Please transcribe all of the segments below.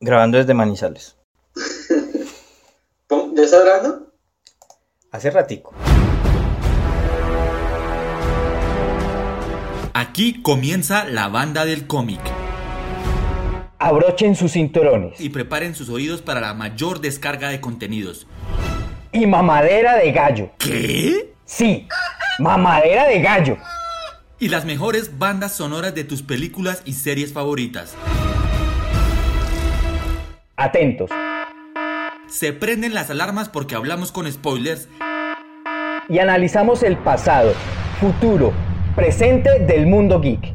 Grabando desde Manizales. ¿Ya estás grabando? Hace ratico. Aquí comienza la banda del cómic. Abrochen sus cinturones. Y preparen sus oídos para la mayor descarga de contenidos. Y mamadera de gallo. ¿Qué? Sí, mamadera de gallo. Y las mejores bandas sonoras de tus películas y series favoritas. Atentos. Se prenden las alarmas porque hablamos con spoilers. Y analizamos el pasado, futuro, presente del mundo geek.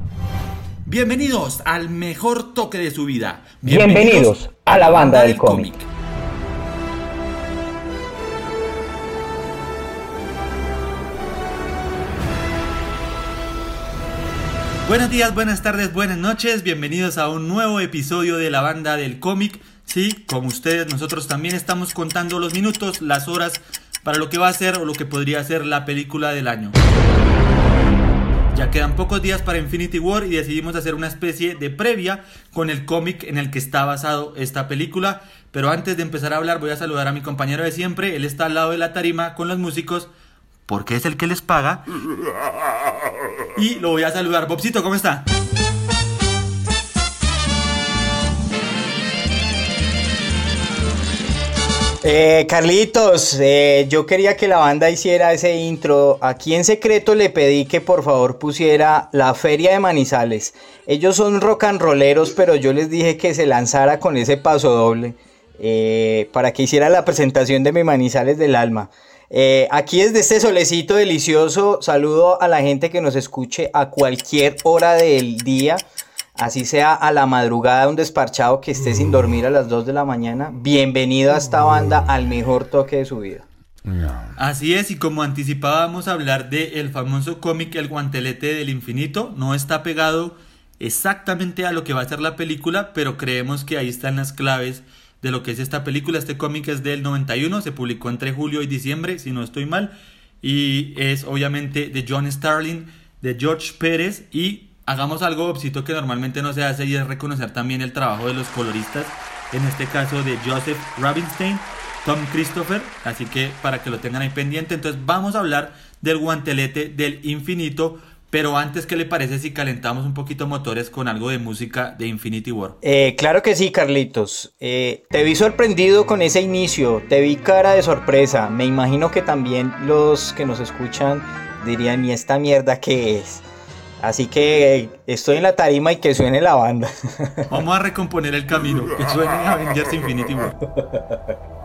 Bienvenidos al mejor toque de su vida. Bienvenidos, a la banda, del, cómic. Buenos días, buenas tardes, buenas noches. Bienvenidos a un nuevo episodio de la banda del cómic. Sí, como ustedes, nosotros también estamos contando los minutos, las horas para lo que va a ser o lo que podría ser la película del año. Ya quedan pocos días para Infinity War y decidimos hacer una especie de previa con el cómic en el que está basado esta película. Pero antes de empezar a hablar voy a saludar a mi compañero de siempre. Él está al lado de la tarima con los músicos porque es el que les paga. Y lo voy a saludar. Bobcito, ¿cómo está? Eh, Carlitos, eh, yo quería que la banda hiciera ese intro. Aquí en secreto le pedí que por favor pusiera la Feria de Manizales. Ellos son rock and rolleros, pero yo les dije que se lanzara con ese paso doble eh, para que hiciera la presentación de mi Manizales del alma. Eh, aquí desde este solecito delicioso, saludo a la gente que nos escuche a cualquier hora del día, así sea a la madrugada, un desparchado que esté sin dormir a las 2 de la mañana. Bienvenido a esta banda al mejor toque de su vida. Así es, y como anticipábamos hablar del el famoso cómic El guantelete del infinito, no está pegado exactamente a lo que va a ser la película, pero creemos que ahí están las claves de lo que es esta película. Este cómic es del 91, se publicó entre julio y diciembre, si no estoy mal, y es obviamente de John Starling, de George Pérez, y hagamos algo, Bobcito, que normalmente no se hace, y es reconocer también el trabajo de los coloristas, en este caso de Joseph Rabinstein, Tom Christopher, así que para que lo tengan ahí pendiente, entonces vamos a hablar del guantelete del infinito, pero antes, ¿qué le parece si calentamos un poquito motores con algo de música de Infinity War? Eh, claro que sí, Carlitos. Eh, te vi sorprendido con ese inicio, te vi cara de sorpresa. Me imagino que también los que nos escuchan dirían, ¿y esta mierda qué es? Así que eh, estoy en la tarima y que suene la banda. Vamos a recomponer el camino, que suene Avengers Infinity War.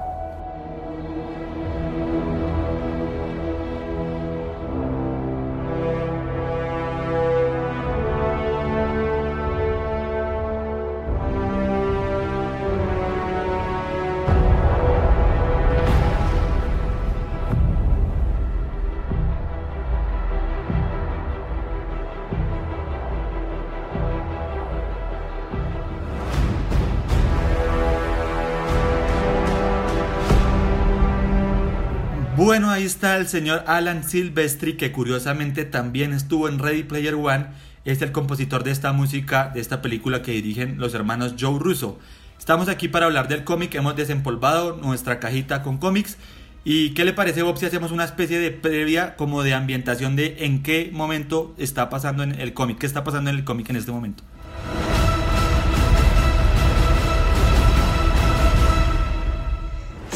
Bueno, ahí está el señor Alan Silvestri, que curiosamente también estuvo en Ready Player One. Es el compositor de esta música, de esta película que dirigen los hermanos Joe Russo. Estamos aquí para hablar del cómic, hemos desempolvado nuestra cajita con cómics. ¿Y qué le parece, Bob, si hacemos una especie de previa como de ambientación de en qué momento está pasando en el cómic? ¿Qué está pasando en el cómic en este momento?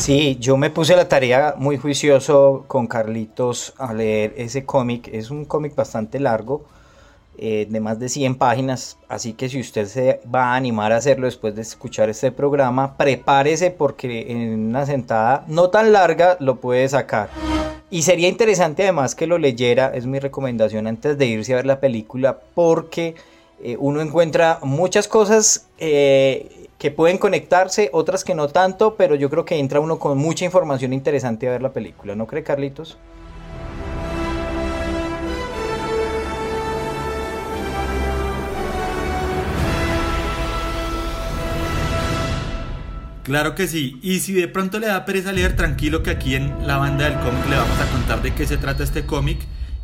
Sí, yo me puse la tarea muy juicioso con Carlitos a leer ese cómic. Es un cómic bastante largo, eh, de más de 100 páginas, así que si usted se va a animar a hacerlo después de escuchar este programa, prepárese porque en una sentada no tan larga lo puede sacar. Y sería interesante además que lo leyera, es mi recomendación antes de irse a ver la película, porque eh, uno encuentra muchas cosas eh, que pueden conectarse, otras que no tanto, pero yo creo que entra uno con mucha información interesante a ver la película, ¿no cree Carlitos? Claro que sí, y si de pronto le da pereza leer, tranquilo que aquí en la banda del cómic le vamos a contar de qué se trata este cómic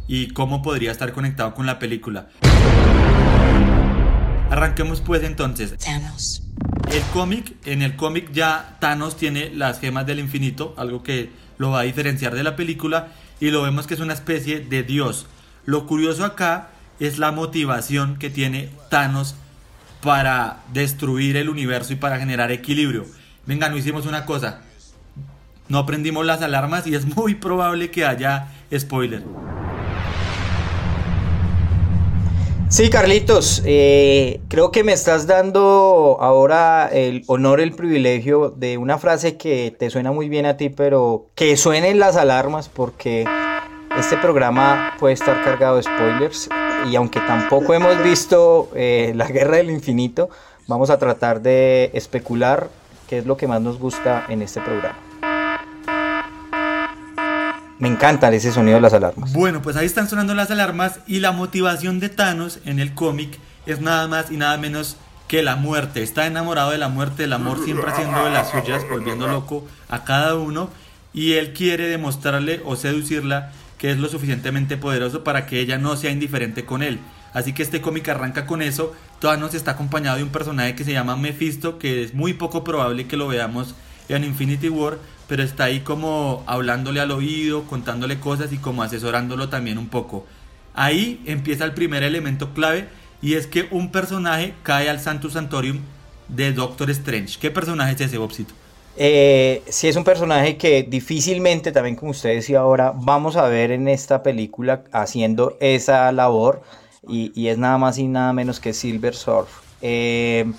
y cómo podría estar conectado con la película. Arranquemos pues entonces. Thanos. El cómic, en el cómic ya Thanos tiene las gemas del infinito, algo que lo va a diferenciar de la película, y lo vemos que es una especie de dios. Lo curioso acá es la motivación que tiene Thanos para destruir el universo y para generar equilibrio. Venga, no hicimos una cosa. No prendimos las alarmas y es muy probable que haya spoiler. Sí, Carlitos, eh, creo que me estás dando ahora el honor, el privilegio de una frase que te suena muy bien a ti, pero que suenen las alarmas porque este programa puede estar cargado de spoilers y aunque tampoco hemos visto eh, la Guerra del Infinito, vamos a tratar de especular qué es lo que más nos gusta en este programa. Me encanta ese sonido de las alarmas. Bueno, pues ahí están sonando las alarmas y la motivación de Thanos en el cómic es nada más y nada menos que la muerte. Está enamorado de la muerte, el amor siempre haciendo de las suyas, volviendo loco a cada uno y él quiere demostrarle o seducirla que es lo suficientemente poderoso para que ella no sea indiferente con él. Así que este cómic arranca con eso. Thanos está acompañado de un personaje que se llama Mephisto, que es muy poco probable que lo veamos en Infinity War, pero está ahí como hablándole al oído, contándole cosas y como asesorándolo también un poco. Ahí empieza el primer elemento clave y es que un personaje cae al Santus Santorium de Doctor Strange. ¿Qué personaje es ese, Bobcito? Eh, sí, es un personaje que difícilmente, también como usted decía ahora, vamos a ver en esta película haciendo esa labor y, es nada más y nada menos que Silver Surf. Eh,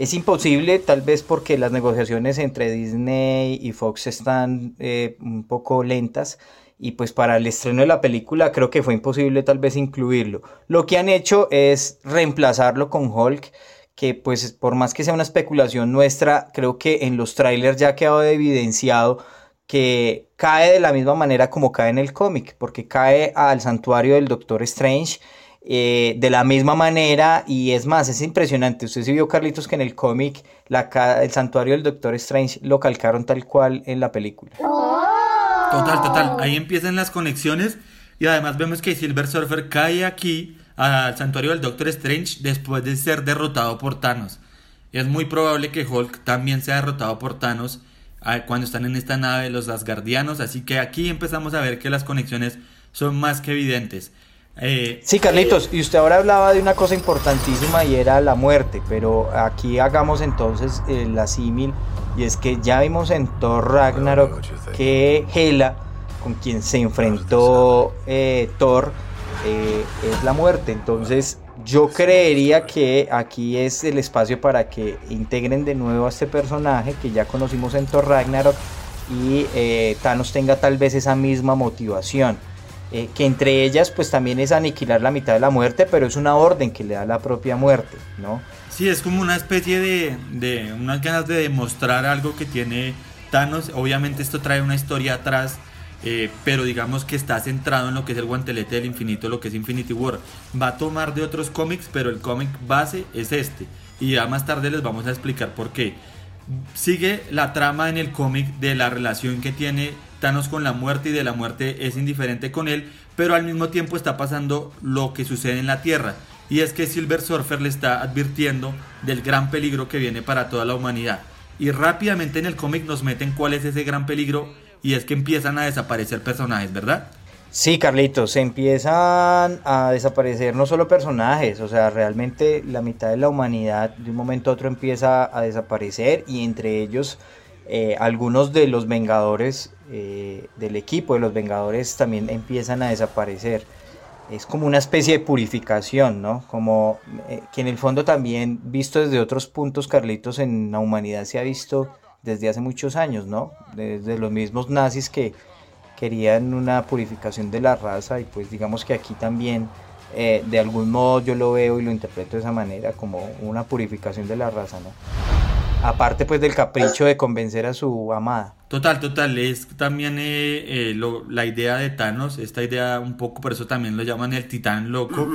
es imposible, tal vez porque las negociaciones entre Disney y Fox están eh, un poco lentas y pues para el estreno de la película creo que fue imposible tal vez incluirlo. Lo que han hecho es reemplazarlo con Hulk, que pues por más que sea una especulación nuestra, creo que en los trailers ya ha quedado evidenciado que cae de la misma manera como cae en el cómic, porque cae al santuario del Doctor Strange eh, de la misma manera y es más, es impresionante. Usted sí vio, Carlitos, que en el cómic el santuario del Doctor Strange lo calcaron tal cual en la película. Total, total. Ahí empiezan las conexiones y además vemos que Silver Surfer cae aquí al santuario del Doctor Strange después de ser derrotado por Thanos. Es muy probable que Hulk también sea derrotado por Thanos ah, cuando están en esta nave los Asgardianos, así que aquí empezamos a ver que las conexiones son más que evidentes. Eh, sí, Carlitos, y usted ahora hablaba de una cosa importantísima y era la muerte, pero aquí hagamos entonces eh, la símil, y es que ya vimos en Thor Ragnarok que Hela, con quien se enfrentó eh, Thor, es la muerte, entonces yo creería que aquí es el espacio para que integren de nuevo a este personaje que ya conocimos en Thor Ragnarok y Thanos tenga tal vez esa misma motivación. Eh, que entre ellas pues también es aniquilar la mitad de la muerte, pero es una orden que le da la propia muerte, ¿no? Sí, es como una especie de, de unas ganas de demostrar algo que tiene Thanos, obviamente esto trae una historia atrás, eh, pero digamos que está centrado en lo que es el guantelete del infinito, lo que es Infinity War. Va a tomar de otros cómics, pero el cómic base es este. Y ya más tarde les vamos a explicar por qué. Sigue la trama en el cómic de la relación que tiene Con la muerte y de la muerte es indiferente con él, pero al mismo tiempo está pasando lo que sucede en la Tierra. Y es que Silver Surfer le está advirtiendo del gran peligro que viene para toda la humanidad. Y rápidamente en el cómic nos meten cuál es ese gran peligro y es que empiezan a desaparecer personajes, ¿verdad? Sí, Carlitos, se empiezan a desaparecer no solo personajes, o sea, realmente la mitad de la humanidad de un momento a otro empieza a desaparecer y entre ellos eh, algunos de los Vengadores eh, del equipo de los Vengadores también empiezan a desaparecer. Es como una especie de purificación, ¿no? Como eh, que en el fondo también, visto desde otros puntos, Carlitos, en la humanidad se ha visto desde hace muchos años, ¿no? Desde los mismos nazis que querían una purificación de la raza y pues digamos que aquí también de algún modo yo lo veo y lo interpreto de esa manera como una purificación de la raza, ¿no? Aparte pues del capricho de convencer a su amada. Total, total, es también eh, eh, la idea de Thanos, esta idea un poco, por eso también lo llaman el titán loco.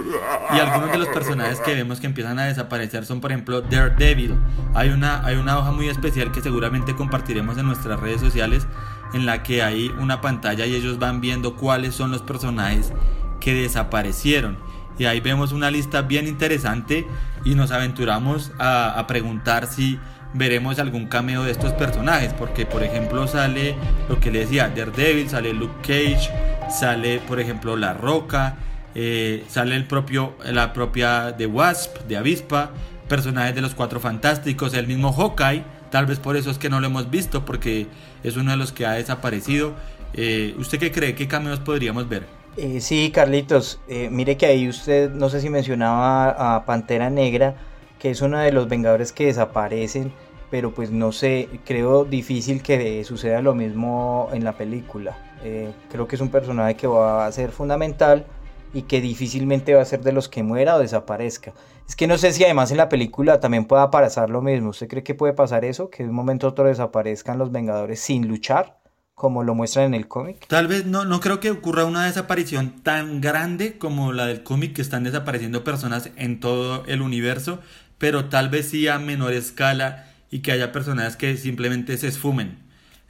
Y algunos de los personajes que vemos que empiezan a desaparecer son por ejemplo Daredevil. Hay una, hay una hoja muy especial que seguramente compartiremos en nuestras redes sociales en la que hay una pantalla y ellos van viendo cuáles son los personajes que desaparecieron. Y ahí vemos una lista bien interesante y nos aventuramos a, a preguntar si veremos algún cameo de estos personajes, porque por ejemplo sale lo que le decía Daredevil, sale Luke Cage, sale por ejemplo La Roca, eh, sale el propio, la propia de Wasp, de Avispa, personajes de los Cuatro Fantásticos, el mismo Hawkeye, tal vez por eso es que no lo hemos visto, porque es uno de los que ha desaparecido. Eh, ¿Usted qué cree? ¿Qué cameos podríamos ver? Eh, sí, Carlitos, mire que ahí usted, no sé si mencionaba a Pantera Negra, que es uno de los Vengadores que desaparecen pero pues no sé, creo difícil que suceda lo mismo en la película. Eh, creo que es un personaje que va a ser fundamental y que difícilmente va a ser de los que muera o desaparezca. Es que no sé si además en la película también pueda pasar lo mismo. ¿Usted cree que puede pasar eso? Que de un momento a otro desaparezcan los Vengadores sin luchar, como lo muestran en el cómic. Tal vez no, no creo que ocurra una desaparición tan grande como la del cómic, que están desapareciendo personas en todo el universo, pero tal vez sí a menor escala y que haya personas que simplemente se esfumen.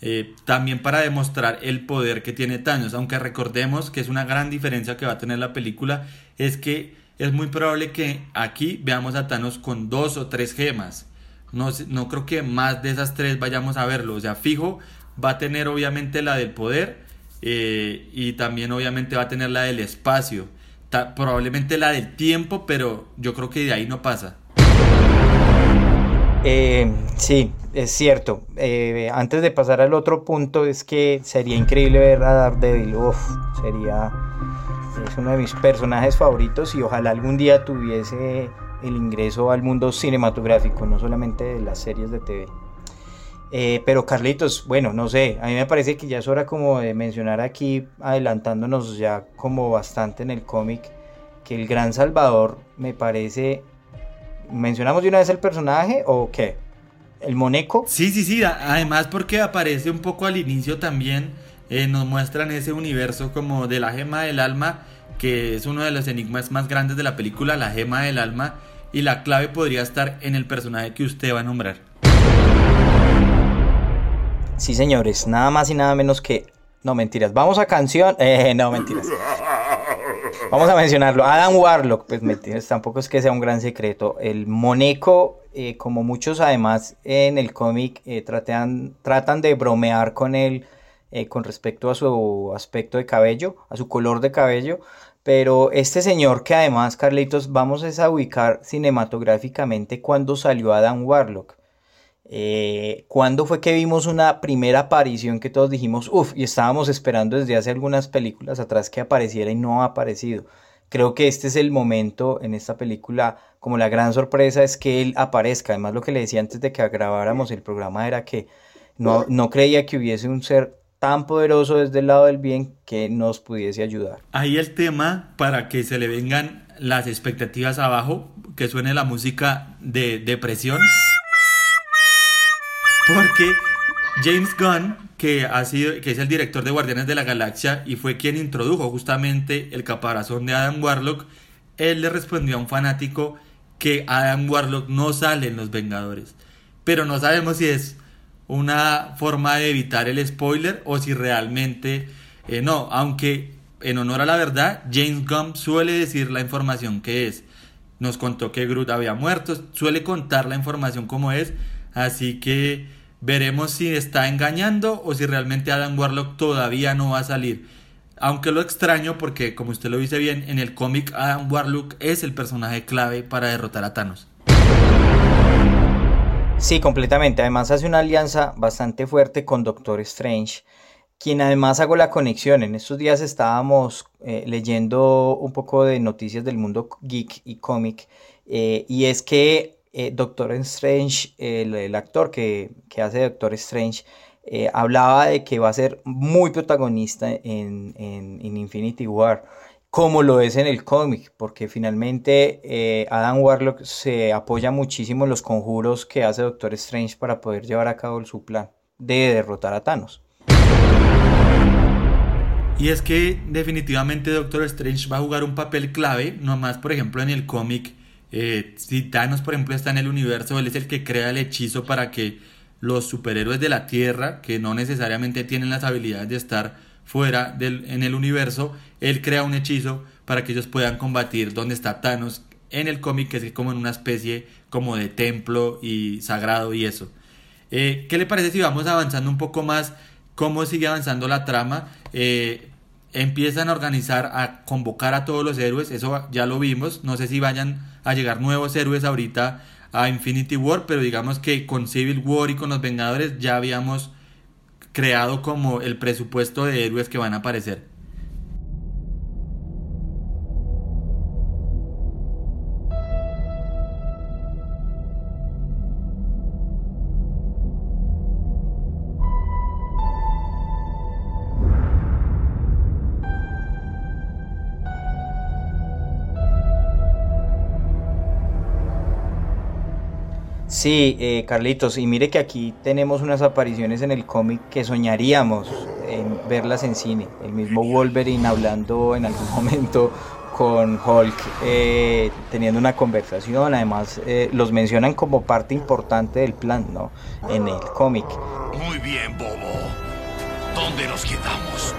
Eh, también para demostrar el poder que tiene Thanos, aunque recordemos que es una gran diferencia que va a tener la película, es que es muy probable que aquí veamos a Thanos con dos o tres gemas. No, no creo que más de esas tres vayamos a verlo. O sea, fijo, va a tener obviamente la del poder eh, y también obviamente va a tener la del espacio. probablemente la del tiempo, pero yo creo que de ahí no pasa. Eh, sí, es cierto. Eh, antes de pasar al otro punto, es que sería increíble ver a Daredevil. Uf, sería. Es uno de mis personajes favoritos y ojalá algún día tuviese el ingreso al mundo cinematográfico, no solamente de las series de TV. Eh, pero Carlitos, bueno, no sé, a mí me parece que ya es hora como de mencionar aquí, adelantándonos ya como bastante en el cómic, que el gran Salvador me parece ¿Mencionamos de una vez el personaje o qué? ¿El Moneco? Sí, sí, sí. Además porque aparece un poco al inicio también. Eh, nos muestran ese universo como de la gema del alma, que es uno de los enigmas más grandes de la película, la gema del alma. Y la clave podría estar en el personaje que usted va a nombrar. Sí, señores, nada más y nada menos que... No, mentiras. Vamos a canción. Eh, no, mentiras. Vamos a mencionarlo. Adam Warlock, pues tampoco es que sea un gran secreto. El Moneco, eh, como muchos además en el cómic, eh, tratan, tratan de bromear con él eh, con respecto a su aspecto de cabello, a su color de cabello. Pero este señor que además, Carlitos, vamos a ubicar cinematográficamente cuando salió Adam Warlock. Eh, ¿Cuándo fue que vimos una primera aparición que todos dijimos, uff, y estábamos esperando desde hace algunas películas atrás que apareciera y no ha aparecido? Creo que este es el momento en esta película, como la gran sorpresa es que él aparezca. Además, lo que le decía antes de que grabáramos el programa era que no, no creía que hubiese un ser tan poderoso desde el lado del bien que nos pudiese ayudar. Ahí el tema para que se le vengan las expectativas abajo, que suene la música de depresión. Porque James Gunn, que, ha sido, que es el director de Guardianes de la Galaxia y fue quien introdujo justamente el caparazón de Adam Warlock, él le respondió a un fanático que Adam Warlock no sale en Los Vengadores. Pero no sabemos si es una forma de evitar el spoiler o si realmente eh, no, aunque en honor a la verdad, James Gunn suele decir la información que es. Nos contó que Groot había muerto, suele contar la información como es, así que Veremos si está engañando o si realmente Adam Warlock todavía no va a salir. Aunque lo extraño porque, como usted lo dice bien, en el cómic Adam Warlock es el personaje clave para derrotar a Thanos. Sí, completamente. Además hace una alianza bastante fuerte con Doctor Strange, quien además hago la conexión. En estos días estábamos eh, leyendo un poco de noticias del mundo geek y cómic, eh, y es que eh, Doctor Strange, el, actor que, hace Doctor Strange, eh, hablaba de que va a ser muy protagonista en, Infinity War, como lo es en el cómic, porque finalmente eh, Adam Warlock se apoya muchísimo en los conjuros que hace Doctor Strange para poder llevar a cabo su plan de derrotar a Thanos. Y es que definitivamente Doctor Strange va a jugar un papel clave, nomás por ejemplo en el cómic eh, si Thanos, por ejemplo, está en el universo, él es el que crea el hechizo para que los superhéroes de la Tierra, que no necesariamente tienen las habilidades de estar fuera del, en el universo, él crea un hechizo para que ellos puedan combatir donde está Thanos en el cómic, que es como en una especie como de templo y sagrado y eso. Eh, ¿Qué le parece si vamos avanzando un poco más? ¿Cómo sigue avanzando la trama? Eh, empiezan a organizar, a convocar a todos los héroes, eso ya lo vimos, no sé si vayan a llegar nuevos héroes ahorita a Infinity War, pero digamos que con Civil War y con los Vengadores ya habíamos creado como el presupuesto de héroes que van a aparecer. Sí, eh, Carlitos, y mire que aquí tenemos unas apariciones en el cómic que soñaríamos en verlas en cine. El mismo Wolverine hablando en algún momento con Hulk, eh, teniendo una conversación. Además, eh, los mencionan como parte importante del plan, ¿no? En el cómic. Muy bien, Bobo. ¿Dónde nos quedamos?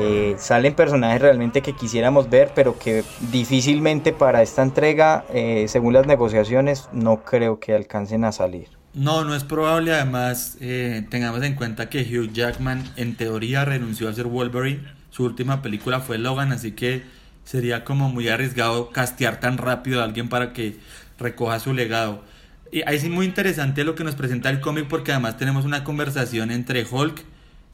Eh, salen personajes realmente que quisiéramos ver, pero que difícilmente para esta entrega, eh, según las negociaciones, no creo que alcancen a salir. No, no es probable. Además, eh, tengamos en cuenta que Hugh Jackman en teoría renunció a ser Wolverine. Su última película fue Logan, así que sería como muy arriesgado castear tan rápido a alguien para que recoja su legado. Y ahí sí muy interesante lo que nos presenta el cómic porque además tenemos una conversación entre Hulk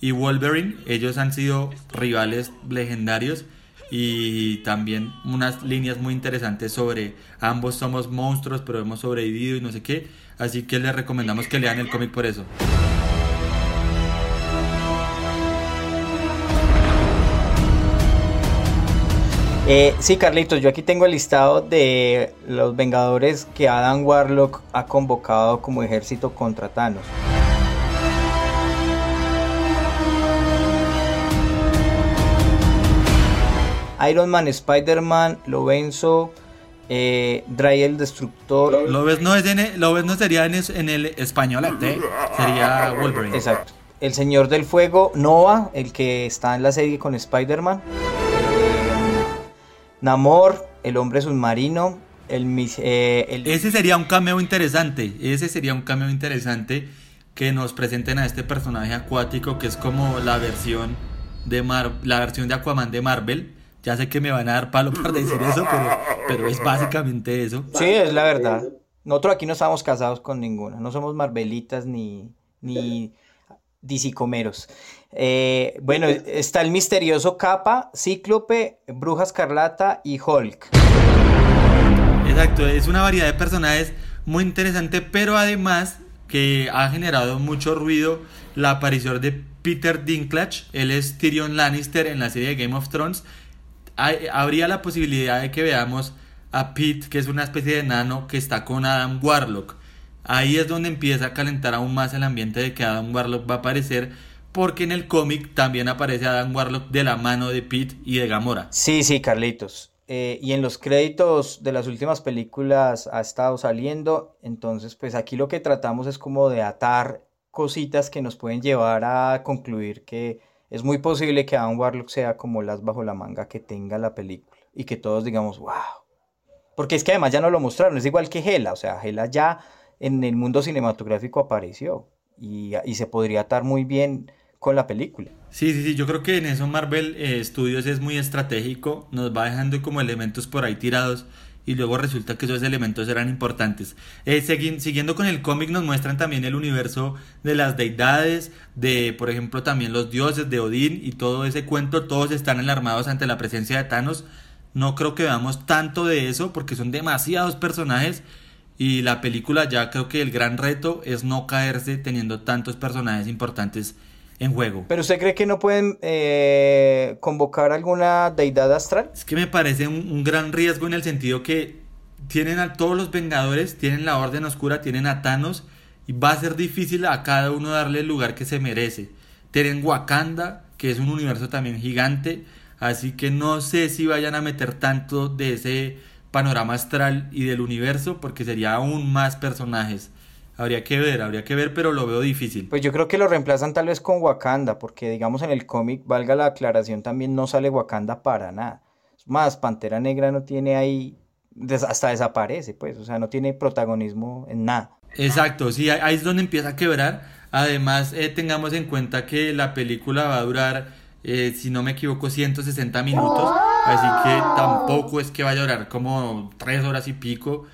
y Wolverine. Ellos han sido rivales legendarios y también unas líneas muy interesantes sobre ambos somos monstruos pero hemos sobrevivido y no sé qué. Así que les recomendamos que lean el cómic por eso. Eh, sí, Carlitos, yo aquí tengo el listado de los Vengadores que Adam Warlock ha convocado como ejército contra Thanos. Iron Man, Spider-Man, Lovenzo, eh, Dry el Destructor. Loves no, es en no sería en, el español, ¿eh? sería Wolverine. Exacto. El Señor del Fuego, Nova, el que está en la serie con Spider-Man. Eh, Namor, el hombre submarino. El, eh, el, Ese sería un cameo interesante. Ese sería un cameo interesante que nos presenten a este personaje acuático que es como la versión de Mar la versión de Aquaman de Marvel ya sé que me van a dar palo por decir eso, pero, es básicamente eso. Sí, es la verdad. Nosotros aquí no estamos casados con ninguna. No somos Marvelitas ni, ni disicomeros. Eh, bueno, está el misterioso Capa, Cíclope, Bruja Escarlata y Hulk. Exacto, es una variedad de personajes muy interesante, pero además que ha generado mucho ruido la aparición de Peter Dinklage. Él es Tyrion Lannister en la serie de Game of Thrones habría la posibilidad de que veamos a Pete, que es una especie de nano que está con Adam Warlock. Ahí es donde empieza a calentar aún más el ambiente de que Adam Warlock va a aparecer, porque en el cómic también aparece Adam Warlock de la mano de Pete y de Gamora. Sí, sí, Carlitos. Eh, y en los créditos de las últimas películas ha estado saliendo, entonces pues aquí lo que tratamos es como de atar cositas que nos pueden llevar a concluir que es muy posible que Adam Warlock sea como las bajo la manga que tenga la película y que todos digamos, wow. Porque es que además ya no lo mostraron, es igual que Hela, o sea, Hela ya en el mundo cinematográfico apareció y, se podría atar muy bien con la película. Sí, sí, sí, yo creo que en eso Marvel eh, Studios es muy estratégico, nos va dejando como elementos por ahí tirados y luego resulta que esos elementos eran importantes. Eh, siguiendo con el cómic nos muestran también el universo de las deidades, de por ejemplo también los dioses de Odín y todo ese cuento, todos están alarmados ante la presencia de Thanos. No creo que veamos tanto de eso porque son demasiados personajes y la película ya creo que el gran reto es no caerse teniendo tantos personajes importantes en juego. ¿Pero usted cree que no pueden eh, convocar alguna deidad astral? Es que me parece un, gran riesgo en el sentido que tienen a todos los Vengadores, tienen la Orden Oscura, tienen a Thanos y va a ser difícil a cada uno darle el lugar que se merece. Tienen Wakanda, que es un universo también gigante, así que no sé si vayan a meter tanto de ese panorama astral y del universo porque sería aún más personajes. Habría que ver, habría que ver, pero lo veo difícil. Pues yo creo que lo reemplazan tal vez con Wakanda, porque digamos en el cómic, valga la aclaración, también no sale Wakanda para nada. Más, Pantera Negra no tiene ahí, hasta desaparece, pues, o sea, no tiene protagonismo en nada. Exacto, sí, ahí es donde empieza a quebrar. Además, eh, tengamos en cuenta que la película va a durar, eh, si no me equivoco, 160 minutos, así que tampoco es que vaya a durar como 3 horas y pico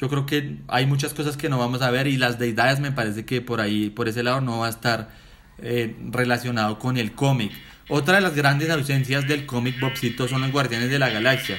yo creo que hay muchas cosas que no vamos a ver y las deidades me parece que por ahí, por ese lado no va a estar eh, relacionado con el cómic. Otra de las grandes ausencias del cómic Bobcito son los Guardianes de la Galaxia.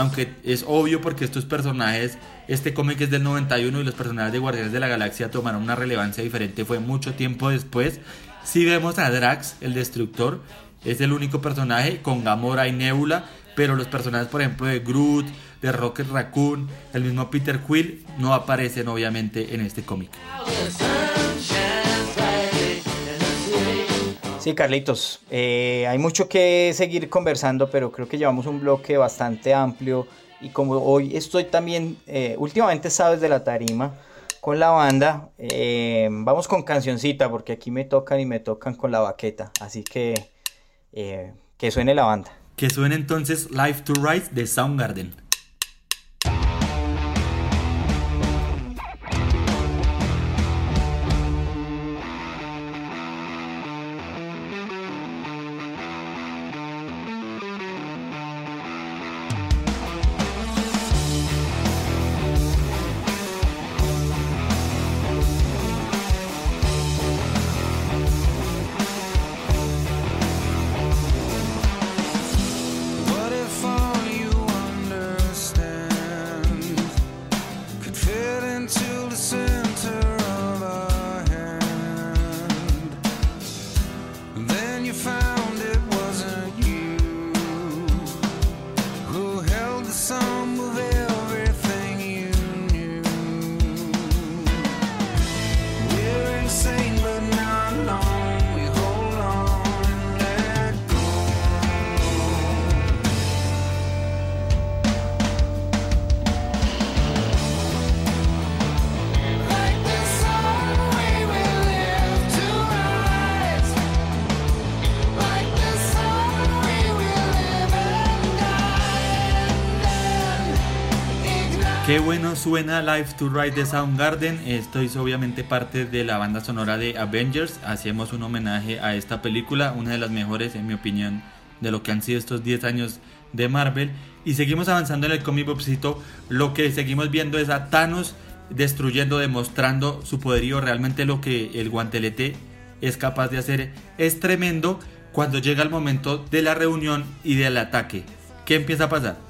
Aunque es obvio porque estos personajes, este cómic es del 91 y los personajes de Guardianes de la Galaxia tomaron una relevancia diferente, fue mucho tiempo después. Si vemos a Drax, el destructor, es el único personaje con Gamora y Nebula, pero los personajes, por ejemplo, de Groot, de Rocket Raccoon, el mismo Peter Quill, no aparecen obviamente en este cómic. Sí, Carlitos, eh, hay mucho que seguir conversando, pero creo que llevamos un bloque bastante amplio y como hoy estoy también, eh, últimamente sabes de la tarima con la banda, eh, vamos con cancioncita porque aquí me tocan y me tocan con la baqueta, así que que suene la banda. Que suene entonces Life to Rise de Soundgarden. Qué bueno suena Life to Ride de Soundgarden. Esto es obviamente parte de la banda sonora de Avengers. Hacemos un homenaje a esta película, una de las mejores, en mi opinión, de lo que han sido estos 10 años de Marvel. Y seguimos avanzando en el cómic Bobcito. Lo que seguimos viendo es a Thanos destruyendo, demostrando su poderío. Realmente lo que el guantelete es capaz de hacer es tremendo cuando llega el momento de la reunión y del ataque. ¿Qué empieza a pasar?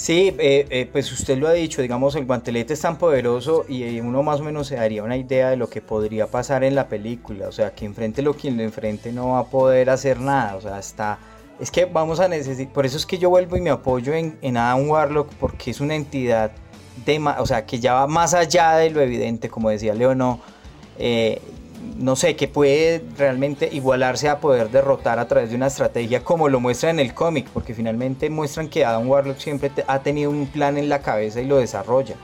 Sí, eh, eh, pues usted lo ha dicho, digamos, el guantelete es tan poderoso y uno más o menos se daría una idea de lo que podría pasar en la película, o sea, que enfrente lo quien lo enfrente no va a poder hacer nada, o sea, está... Es que vamos a necesitar, por eso es que yo vuelvo y me apoyo en, en Adam Warlock, porque es una entidad de, o sea, que ya va más allá de lo evidente, como decía Leono, eh, no sé, que puede realmente igualarse a poder derrotar a través de una estrategia como lo muestra en el cómic, porque finalmente muestran que Adam Warlock siempre ha tenido un plan en la cabeza y lo desarrolla.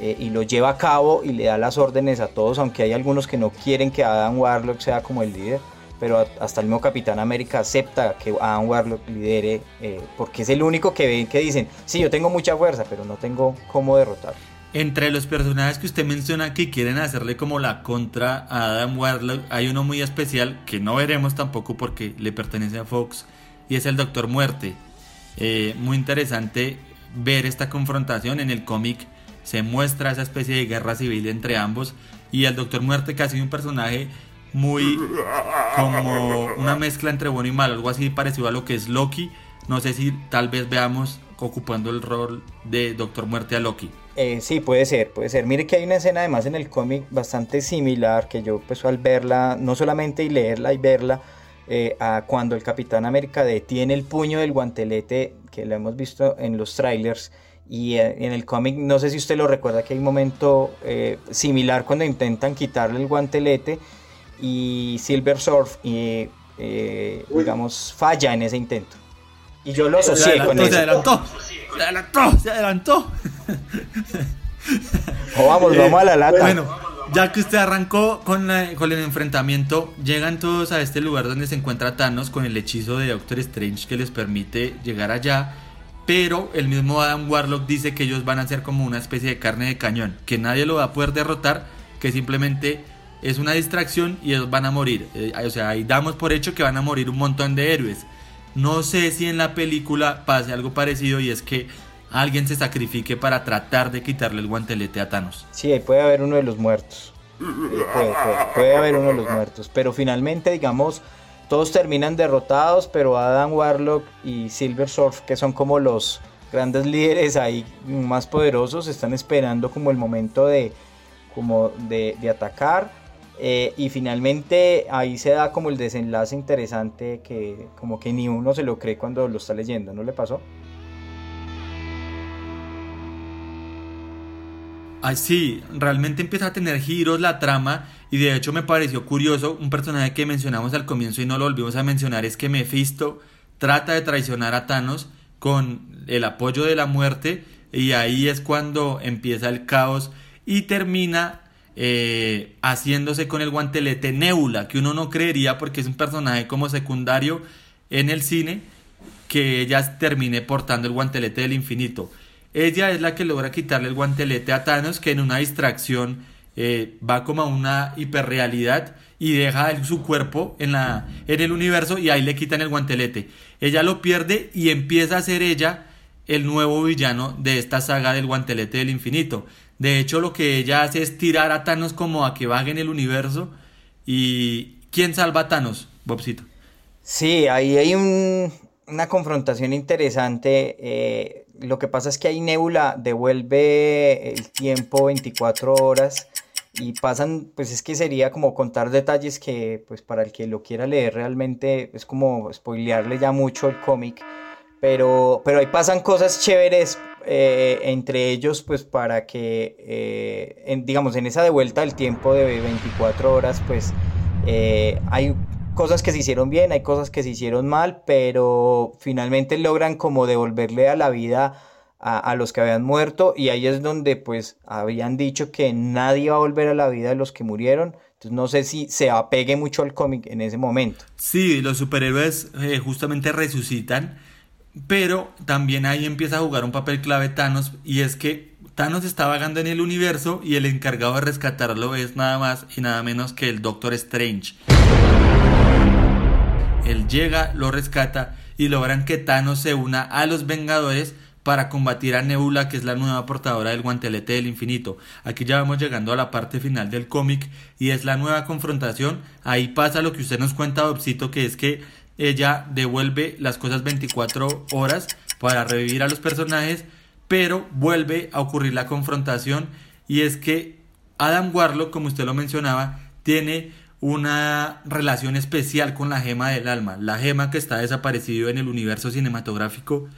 Eh, y lo lleva a cabo y le da las órdenes a todos, aunque hay algunos que no quieren que Adam Warlock sea como el líder, pero hasta el mismo Capitán América acepta que Adam Warlock lidere, eh, porque es el único que ven que dicen, sí, yo tengo mucha fuerza, pero no tengo cómo derrotar. Entre los personajes que usted menciona que quieren hacerle como la contra a Adam Warlock, hay uno muy especial que no veremos tampoco porque le pertenece a Fox y es el Doctor Muerte. Eh, muy interesante ver esta confrontación en el cómic. Se muestra esa especie de guerra civil entre ambos y el Doctor Muerte que ha sido un personaje muy como una mezcla entre bueno y malo, algo así parecido a lo que es Loki. No sé si tal vez veamos ocupando el rol de Doctor Muerte a Loki. Eh, sí, puede ser, puede ser. Mire que hay una escena además en el cómic bastante similar que yo pues al verla, no solamente y leerla y verla, eh, a cuando el Capitán América detiene el puño del guantelete, que lo hemos visto en los trailers, y eh, en el cómic, no sé si usted lo recuerda, que hay un momento similar cuando intentan quitarle el guantelete y Silver Surf y eh, digamos, falla en ese intento. Y yo lo asocié con eso. Se adelantó, se adelantó, se adelantó. O vamos, vamos a la lata. Bueno, ya que usted arrancó con, con, el enfrentamiento, llegan todos a este lugar donde se encuentra Thanos con el hechizo de Doctor Strange que les permite llegar allá. Pero el mismo Adam Warlock dice que ellos van a ser como una especie de carne de cañón, que nadie lo va a poder derrotar, que simplemente es una distracción y ellos van a morir. Eh, o sea, ahí damos por hecho que van a morir un montón de héroes. No sé si en la película pase algo parecido y es que alguien se sacrifique para tratar de quitarle el guantelete a Thanos. Sí, ahí puede haber uno de los muertos. Puede, haber uno de los muertos. Pero finalmente, digamos, todos terminan derrotados, pero Adam Warlock y Silver Surf, que son como los grandes líderes ahí más poderosos, están esperando como el momento de, como de, de atacar eh, y finalmente ahí se da como el desenlace interesante que como que ni uno se lo cree cuando lo está leyendo, ¿no le pasó? Ah, sí, realmente empieza a tener giros la trama y de hecho me pareció curioso un personaje que mencionamos al comienzo y no lo volvimos a mencionar es que Mephisto trata de traicionar a Thanos con el apoyo de la muerte y ahí es cuando empieza el caos y termina eh, haciéndose con el guantelete Nebula, que uno no creería porque es un personaje como secundario en el cine, que ella termine portando el guantelete del infinito. Ella es la que logra quitarle el guantelete a Thanos, que en una distracción eh, va como a una hiperrealidad y deja su cuerpo en, la, en el universo y ahí le quitan el guantelete. Ella lo pierde y empieza a ser ella el nuevo villano de esta saga del guantelete del infinito. De hecho, lo que ella hace es tirar a Thanos como a que vague en el universo. ¿Y quién salva a Thanos, Bobcito? Sí, ahí hay una confrontación interesante. Eh, lo que pasa es que ahí Nebula devuelve el tiempo 24 horas y pasan, pues es que sería como contar detalles que, pues para el que lo quiera leer realmente es como spoilearle ya mucho el cómic. Pero, pero ahí pasan cosas chéveres eh, entre ellos, pues para que, eh, digamos, en esa devuelta del tiempo de 24 horas, pues eh, hay cosas que se hicieron bien, hay cosas que se hicieron mal, pero finalmente logran como devolverle a la vida a, los que habían muerto y ahí es donde pues habían dicho que nadie va a volver a la vida de los que murieron. Entonces no sé si se apegue mucho al cómic en ese momento. Sí, los superhéroes justamente resucitan pero también ahí empieza a jugar un papel clave Thanos y es que Thanos está vagando en el universo y el encargado de rescatarlo es nada más y nada menos que el Doctor Strange. Él llega, lo rescata y logran que Thanos se una a los Vengadores para combatir a Nebula, que es la nueva portadora del guantelete del infinito. Aquí ya vamos llegando a la parte final del cómic y es la nueva confrontación. Ahí pasa lo que usted nos cuenta, Dobsito, que es que ella devuelve las cosas 24 horas para revivir a los personajes, pero vuelve a ocurrir la confrontación y es que Adam Warlock, como usted lo mencionaba, tiene una relación especial con la gema del alma, la gema que está desaparecido en el universo cinematográfico.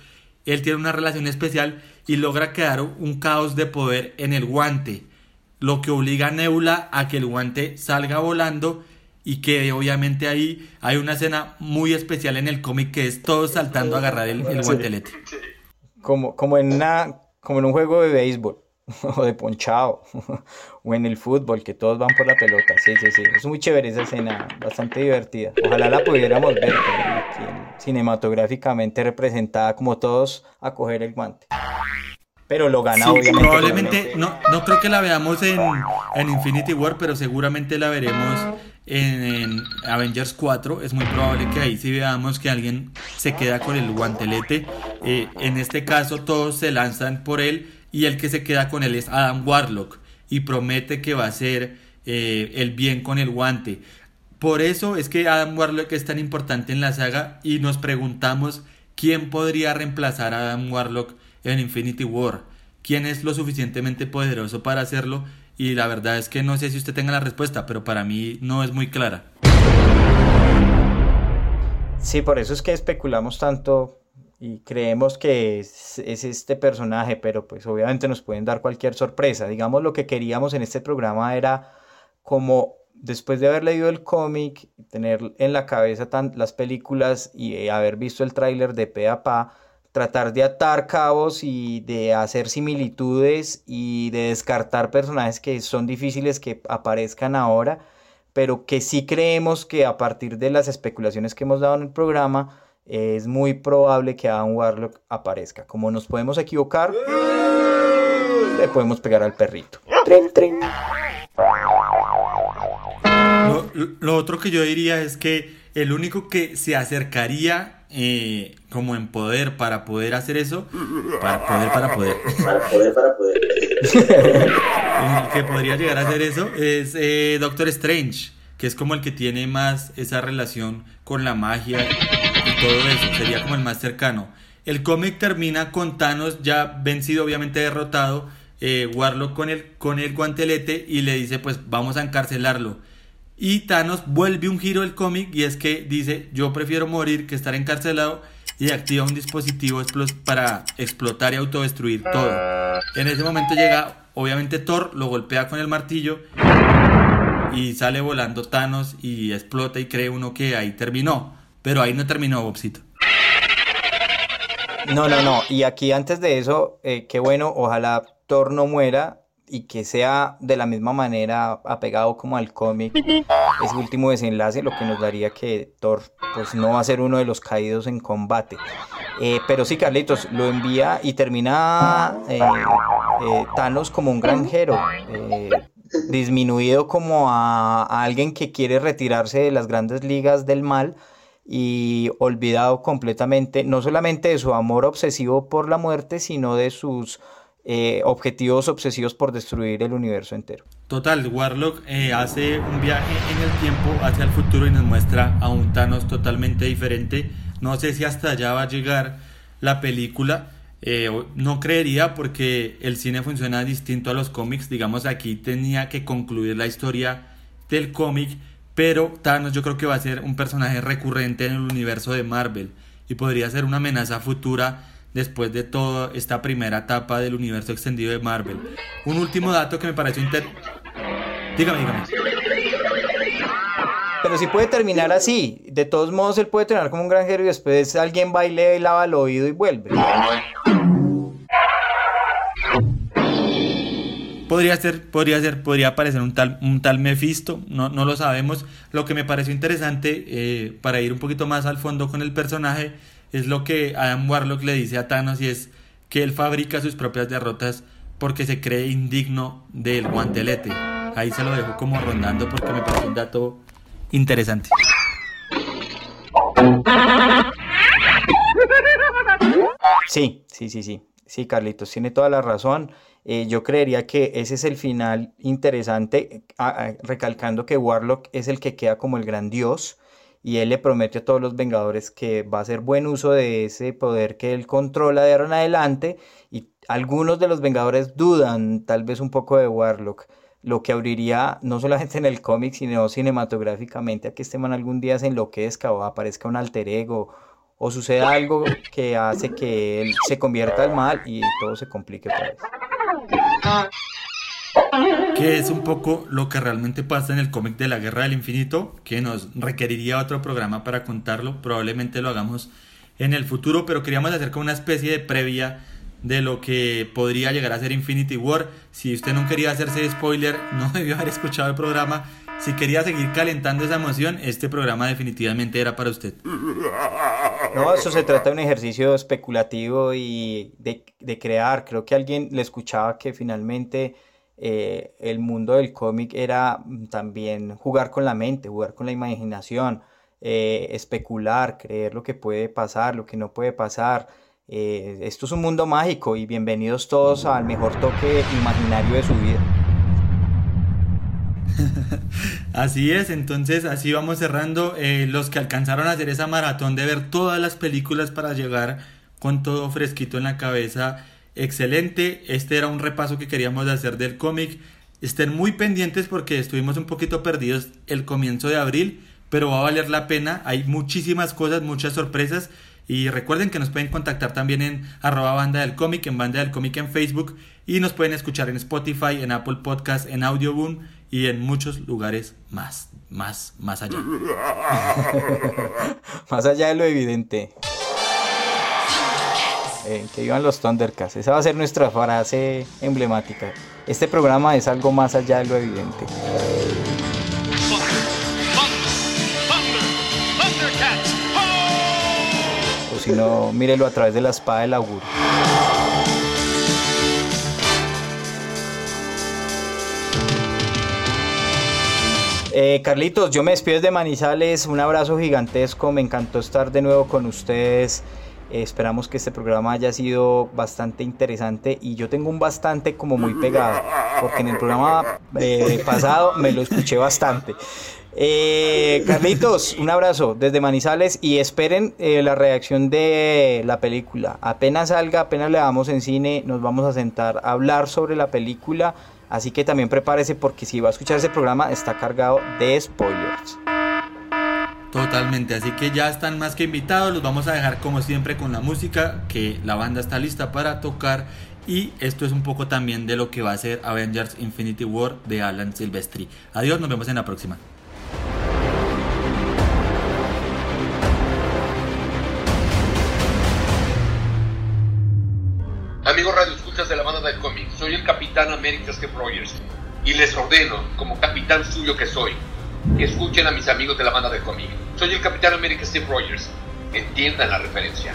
Él tiene una relación especial y logra crear un caos de poder en el guante, lo que obliga a Nebula a que el guante salga volando y que obviamente ahí hay una escena muy especial en el cómic que es todos saltando a agarrar el, guantelete. Como, como, en una, como en un juego de béisbol o de ponchado o en el fútbol que todos van por la pelota. Sí, sí, sí. Es muy chévere esa escena, bastante divertida. Ojalá la pudiéramos ver cinematográficamente representada como todos a coger el guante. Pero lo gana obviamente. Probablemente, no, no creo que la veamos en, en Infinity War, pero seguramente la veremos en, Avengers 4 es muy probable que ahí sí veamos que alguien se queda con el guantelete. Eh, en este caso todos se lanzan por él y el que se queda con él es Adam Warlock y promete que va a hacer eh, el bien con el guante. Por eso es que Adam Warlock es tan importante en la saga y nos preguntamos quién podría reemplazar a Adam Warlock en Infinity War. ¿Quién es lo suficientemente poderoso para hacerlo? y la verdad es que no sé si usted tenga la respuesta, pero para mí no es muy clara. Sí, por eso es que especulamos tanto y creemos que es, este personaje, pero pues obviamente nos pueden dar cualquier sorpresa. Digamos, lo que queríamos en este programa era como después de haber leído el cómic, tener en la cabeza las películas y eh, haber visto el tráiler de pe a pa, tratar de atar cabos y de hacer similitudes y de descartar personajes que son difíciles que aparezcan ahora, pero que sí creemos que a partir de las especulaciones que hemos dado en el programa, es muy probable que Adam Warlock aparezca. Como nos podemos equivocar, le podemos pegar al perrito. Lo, otro que yo diría es que el único que se acercaría eh, como en poder para poder hacer eso, para poder, para poder, para poder, para poder, que podría llegar a hacer eso es eh, Doctor Strange, que es como el que tiene más esa relación con la magia y todo eso, sería como el más cercano. El cómic termina con Thanos ya vencido, obviamente derrotado, eh, Warlock con el, con el guantelete y le dice pues vamos a encarcelarlo. Y Thanos vuelve un giro del cómic y es que dice yo prefiero morir que estar encarcelado y activa un dispositivo para explotar y autodestruir todo. En ese momento llega obviamente Thor, lo golpea con el martillo y sale volando Thanos y explota y cree uno que ahí terminó. Pero ahí no terminó Bobcito. No, no, no. Y aquí antes de eso, eh, qué bueno, ojalá Thor no muera y que sea de la misma manera apegado como al cómic ese último desenlace, lo que nos daría que Thor pues no va a ser uno de los caídos en combate. Eh, pero sí, Carlitos, lo envía y termina eh, eh, Thanos como un granjero, disminuido como a, a alguien que quiere retirarse de las grandes ligas del mal y olvidado completamente, no solamente de su amor obsesivo por la muerte, sino de sus eh, objetivos obsesivos por destruir el universo entero. Total, Warlock eh, hace un viaje en el tiempo hacia el futuro y nos muestra a un Thanos totalmente diferente. No sé si hasta allá va a llegar la película. Eh, no creería porque el cine funciona distinto a los cómics. Digamos, aquí tenía que concluir la historia del cómic, pero Thanos yo creo que va a ser un personaje recurrente en el universo de Marvel y podría ser una amenaza futura después de toda esta primera etapa del universo extendido de Marvel. Un último dato que me pareció inter... Dígame, dígame. Pero si puede terminar así. De todos modos, él puede terminar como un granjero y después alguien baile y lava el oído y vuelve. Podría ser, podría ser, podría parecer un tal, un tal Mephisto, no, no lo sabemos. Lo que me pareció interesante, eh, para ir un poquito más al fondo con el personaje, es lo que Adam Warlock le dice a Thanos y es que él fabrica sus propias derrotas porque se cree indigno del guantelete. Ahí se lo dejo como rondando porque me parece un dato interesante. Sí, sí, sí, sí. Sí, Carlitos, tiene toda la razón. Eh, yo creería que ese es el final interesante, recalcando que Warlock es el que queda como el gran dios y él le promete a todos los Vengadores que va a hacer buen uso de ese poder que él controla de ahora en adelante y algunos de los Vengadores dudan tal vez un poco de Warlock, lo que abriría no solamente en el cómic sino cinematográficamente a que este man algún día se enloquezca o aparezca un alter ego o suceda algo que hace que él se convierta al mal y todo se complique otra vez que es un poco lo que realmente pasa en el cómic de la Guerra del Infinito, que nos requeriría otro programa para contarlo, probablemente lo hagamos en el futuro, pero queríamos hacer como una especie de previa de lo que podría llegar a ser Infinity War. Si usted no quería hacerse spoiler, no debió haber escuchado el programa. Si quería seguir calentando esa emoción, este programa definitivamente era para usted. No, eso se trata de un ejercicio especulativo y de, de crear. Creo que alguien le escuchaba que finalmente eh, el mundo del cómic era mm, también jugar con la mente, jugar con la imaginación, eh, especular, creer lo que puede pasar, lo que no puede pasar. Eh, esto es un mundo mágico y bienvenidos todos al mejor toque imaginario de su vida. Así es, entonces así vamos cerrando. los que alcanzaron a hacer esa maratón de ver todas las películas para llegar con todo fresquito en la cabeza excelente. Este era un repaso que queríamos hacer del cómic. Estén muy pendientes porque estuvimos un poquito perdidos el comienzo de abril, pero va a valer la pena. Hay muchísimas cosas, muchas sorpresas. Y recuerden que nos pueden contactar también en arroba banda del cómic, en banda del cómic en Facebook. Y nos pueden escuchar en Spotify, en Apple Podcast, en Audioboom y en muchos lugares más, más, más allá. más allá de lo evidente. Eh, que iban los Thundercats. Esa va a ser nuestra frase emblemática. Este programa es algo más allá de lo evidente. O si no, mírelo a través de la espada del augurio. Eh, Carlitos, yo me despido de Manizales, un abrazo gigantesco, me encantó estar de nuevo con ustedes. Eh, esperamos que este programa haya sido bastante interesante y yo tengo un bastante como muy pegado, porque en el programa eh, pasado me lo escuché bastante. Carlitos, un abrazo desde Manizales y esperen la reacción de la película. Apenas salga, apenas le damos en cine, nos vamos a sentar a hablar sobre la película Así que también prepárese porque si va a escuchar ese programa está cargado de spoilers. Totalmente, así que ya están más que invitados, los vamos a dejar como siempre con la música, que la banda está lista para tocar y esto es un poco también de lo que va a ser Avengers Infinity War de Alan Silvestri. Adiós, nos vemos en la próxima. Amigos Radio Escuchas de la banda del cómic, soy el Capitán América Steve Rogers y les ordeno, como capitán suyo que soy, escuchen a mis amigos de la banda del cómic. Soy el Capitán América Steve Rogers. Entiendan la referencia.